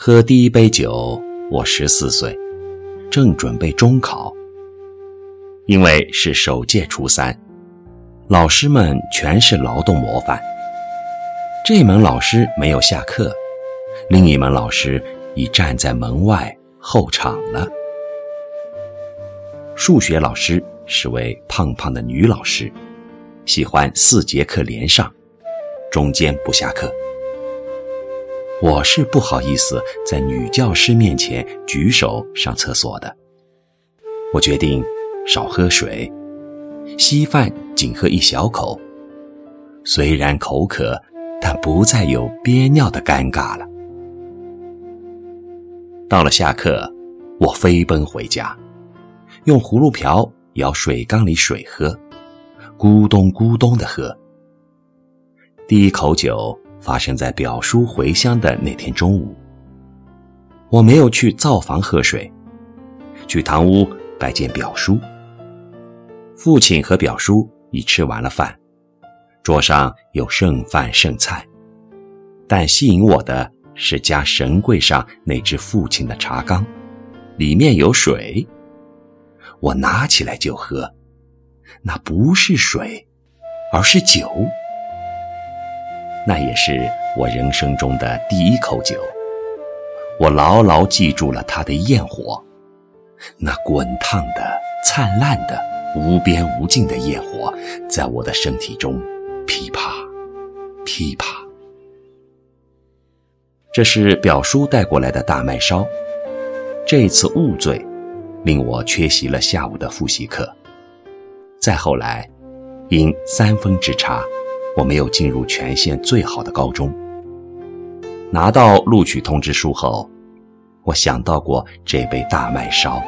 喝第一杯酒，我十四岁，正准备中考。因为是首届初三，老师们全是劳动模范。这门老师没有下课，另一门老师已站在门外候场了。数学老师是位胖胖的女老师，喜欢四节课连上，中间不下课。我是不好意思在女教师面前举手上厕所的。我决定少喝水，稀饭仅喝一小口。虽然口渴，但不再有憋尿的尴尬了。到了下课，我飞奔回家，用葫芦瓢舀水缸里水喝，咕咚咕咚的喝。第一口酒。发生在表叔回乡的那天中午，我没有去灶房喝水，去堂屋拜见表叔。父亲和表叔已吃完了饭，桌上有剩饭剩菜，但吸引我的是家神柜上那只父亲的茶缸，里面有水。我拿起来就喝，那不是水，而是酒。那也是我人生中的第一口酒，我牢牢记住了它的焰火，那滚烫的、灿烂的、无边无尽的焰火，在我的身体中噼啪、噼啪。这是表叔带过来的大麦烧，这次误醉，令我缺席了下午的复习课。再后来，因三分之差。我没有进入全县最好的高中。拿到录取通知书后，我想到过这杯大麦烧，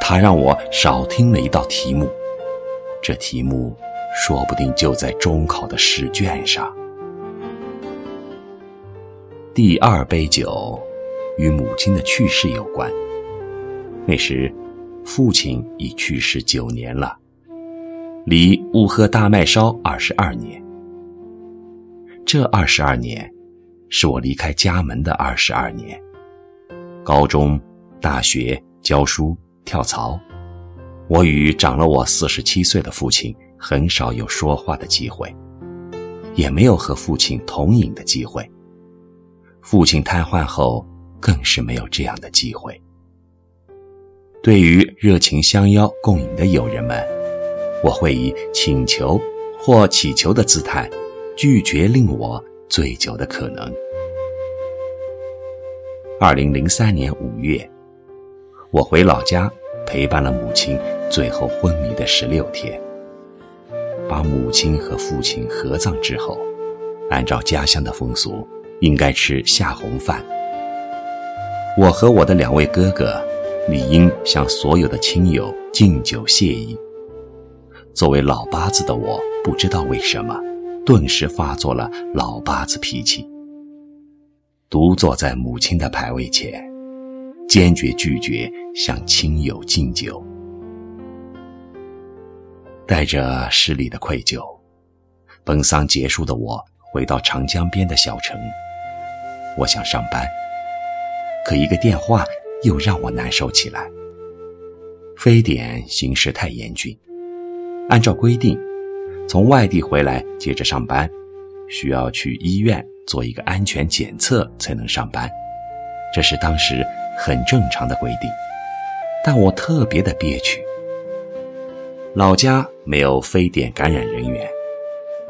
它让我少听了一道题目，这题目说不定就在中考的试卷上。第二杯酒与母亲的去世有关，那时父亲已去世九年了。离误喝大麦烧二十二年，这二十二年，是我离开家门的二十二年。高中、大学教书、跳槽，我与长了我四十七岁的父亲很少有说话的机会，也没有和父亲同饮的机会。父亲瘫痪后，更是没有这样的机会。对于热情相邀共饮的友人们。我会以请求或乞求的姿态，拒绝令我醉酒的可能。二零零三年五月，我回老家陪伴了母亲最后昏迷的十六天。把母亲和父亲合葬之后，按照家乡的风俗，应该吃下红饭。我和我的两位哥哥，理应向所有的亲友敬酒谢意。作为老八子的我，不知道为什么，顿时发作了老八子脾气。独坐在母亲的牌位前，坚决拒绝向亲友敬酒。带着失礼的愧疚，奔丧结束的我回到长江边的小城。我想上班，可一个电话又让我难受起来。非典形势太严峻。按照规定，从外地回来接着上班，需要去医院做一个安全检测才能上班，这是当时很正常的规定。但我特别的憋屈。老家没有非典感染人员，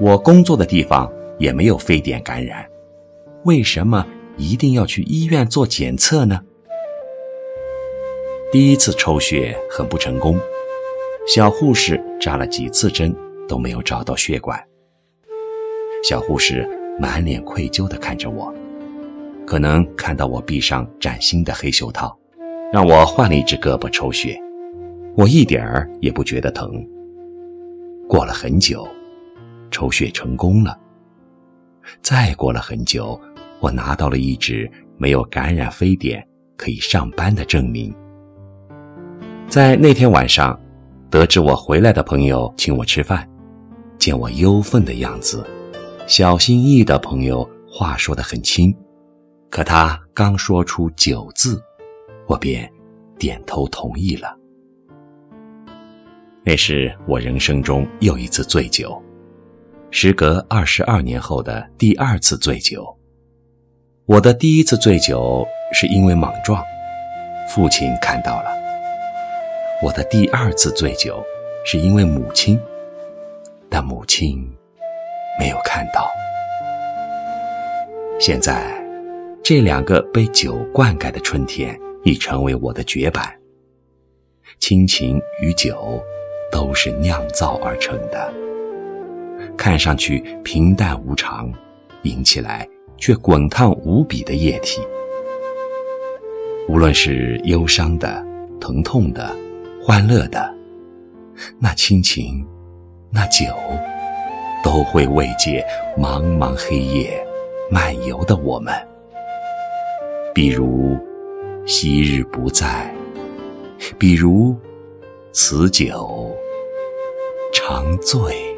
我工作的地方也没有非典感染，为什么一定要去医院做检测呢？第一次抽血很不成功。小护士扎了几次针都没有找到血管。小护士满脸愧疚地看着我，可能看到我臂上崭新的黑袖套，让我换了一只胳膊抽血。我一点儿也不觉得疼。过了很久，抽血成功了。再过了很久，我拿到了一纸没有感染非典可以上班的证明。在那天晚上。得知我回来的朋友请我吃饭，见我忧愤的样子，小心翼翼的朋友话说得很轻，可他刚说出“酒”字，我便点头同意了。那是我人生中又一次醉酒，时隔二十二年后的第二次醉酒。我的第一次醉酒是因为莽撞，父亲看到了；我的第二次醉酒是因为母亲，但母亲没有看到。现在，这两个被酒灌溉的春天已成为我的绝版。亲情与酒。都是酿造而成的，看上去平淡无常，饮起来却滚烫无比的液体。无论是忧伤的、疼痛的、欢乐的，那亲情，那酒，都会慰藉茫茫黑夜漫游的我们。比如昔日不在，比如此酒。长醉。